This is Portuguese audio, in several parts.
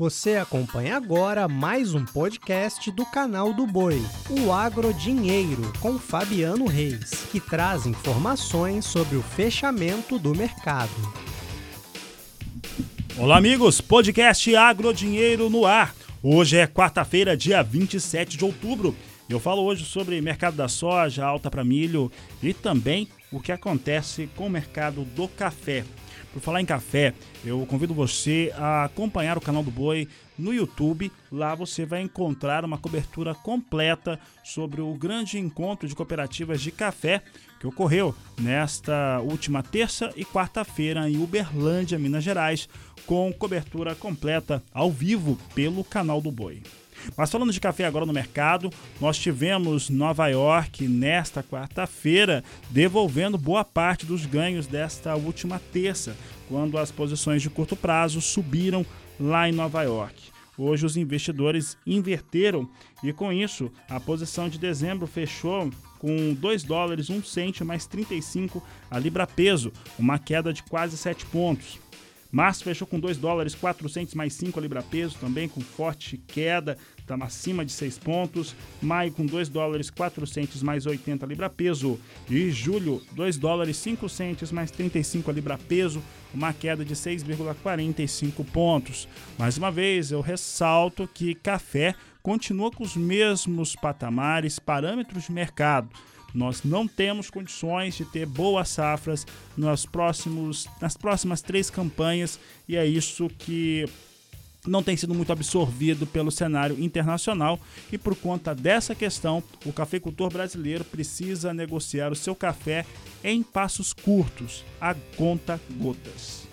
Você acompanha agora mais um podcast do canal do Boi, o Agro Dinheiro, com Fabiano Reis, que traz informações sobre o fechamento do mercado. Olá, amigos, podcast Agro Dinheiro no ar. Hoje é quarta-feira, dia 27 de outubro. Eu falo hoje sobre mercado da soja, alta para milho e também o que acontece com o mercado do café. Por falar em café, eu convido você a acompanhar o canal do Boi no YouTube. Lá você vai encontrar uma cobertura completa sobre o grande encontro de cooperativas de café que ocorreu nesta última terça e quarta-feira em Uberlândia, Minas Gerais, com cobertura completa ao vivo pelo canal do Boi. Mas falando de café agora no mercado, nós tivemos Nova York nesta quarta-feira devolvendo boa parte dos ganhos desta última terça, quando as posições de curto prazo subiram lá em Nova York. Hoje os investidores inverteram e com isso a posição de dezembro fechou com 2 dólares 1 cento mais 35 a libra peso, uma queda de quase 7 pontos. Março fechou com 2 dólares 400 mais 5 a libra peso, também com forte queda, está acima de 6 pontos. Maio com 2 dólares 400 mais 80 a libra peso. E julho, 2 dólares 500 mais 35 a libra peso, uma queda de 6,45 pontos. Mais uma vez, eu ressalto que café continua com os mesmos patamares, parâmetros de mercado nós não temos condições de ter boas safras nos próximos, nas próximas três campanhas e é isso que não tem sido muito absorvido pelo cenário internacional e por conta dessa questão, o cafeicultor brasileiro precisa negociar o seu café em passos curtos, a conta gotas.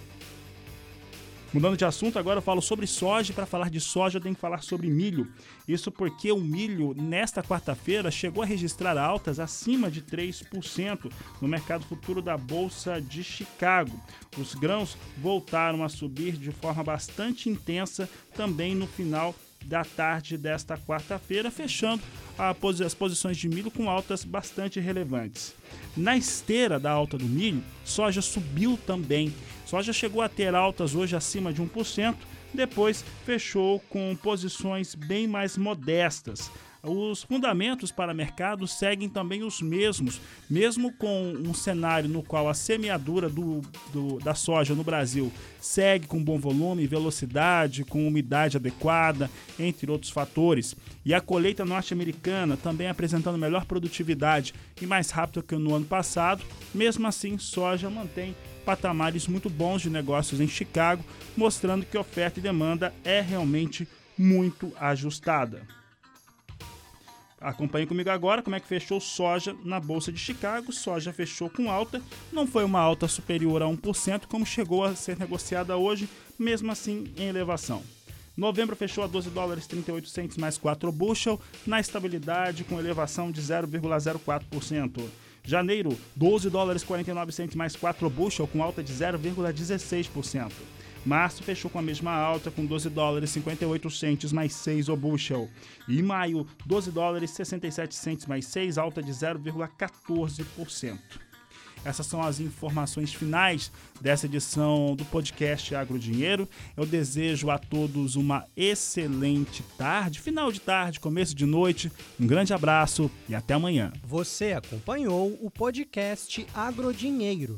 Mudando de assunto, agora eu falo sobre soja. Para falar de soja, eu tenho que falar sobre milho. Isso porque o milho, nesta quarta-feira, chegou a registrar altas acima de 3% no mercado futuro da Bolsa de Chicago. Os grãos voltaram a subir de forma bastante intensa também no final da tarde desta quarta-feira, fechando as posições de milho com altas bastante relevantes. Na esteira da alta do milho, soja subiu também. Soja chegou a ter altas hoje acima de 1%, depois fechou com posições bem mais modestas. Os fundamentos para mercado seguem também os mesmos, mesmo com um cenário no qual a semeadura do, do, da soja no Brasil segue com bom volume, velocidade, com umidade adequada, entre outros fatores, e a colheita norte-americana também apresentando melhor produtividade e mais rápida que no ano passado, mesmo assim, soja mantém patamares muito bons de negócios em Chicago, mostrando que oferta e demanda é realmente muito ajustada. Acompanhe comigo agora como é que fechou soja na Bolsa de Chicago. Soja fechou com alta, não foi uma alta superior a 1%, como chegou a ser negociada hoje, mesmo assim em elevação. Novembro fechou a 12 dólares 38 centos mais 4 bushel, na estabilidade com elevação de 0,04%. Janeiro, 12 dólares 49 centos mais 4 bushel, com alta de 0,16%. Março fechou com a mesma alta, com 12 dólares 58 centes mais 6 o bushel. E maio, 12 dólares 67 centes mais 6, alta de 0,14%. Essas são as informações finais dessa edição do podcast Agro Dinheiro. Eu desejo a todos uma excelente tarde, final de tarde, começo de noite. Um grande abraço e até amanhã. Você acompanhou o podcast Agro Dinheiro.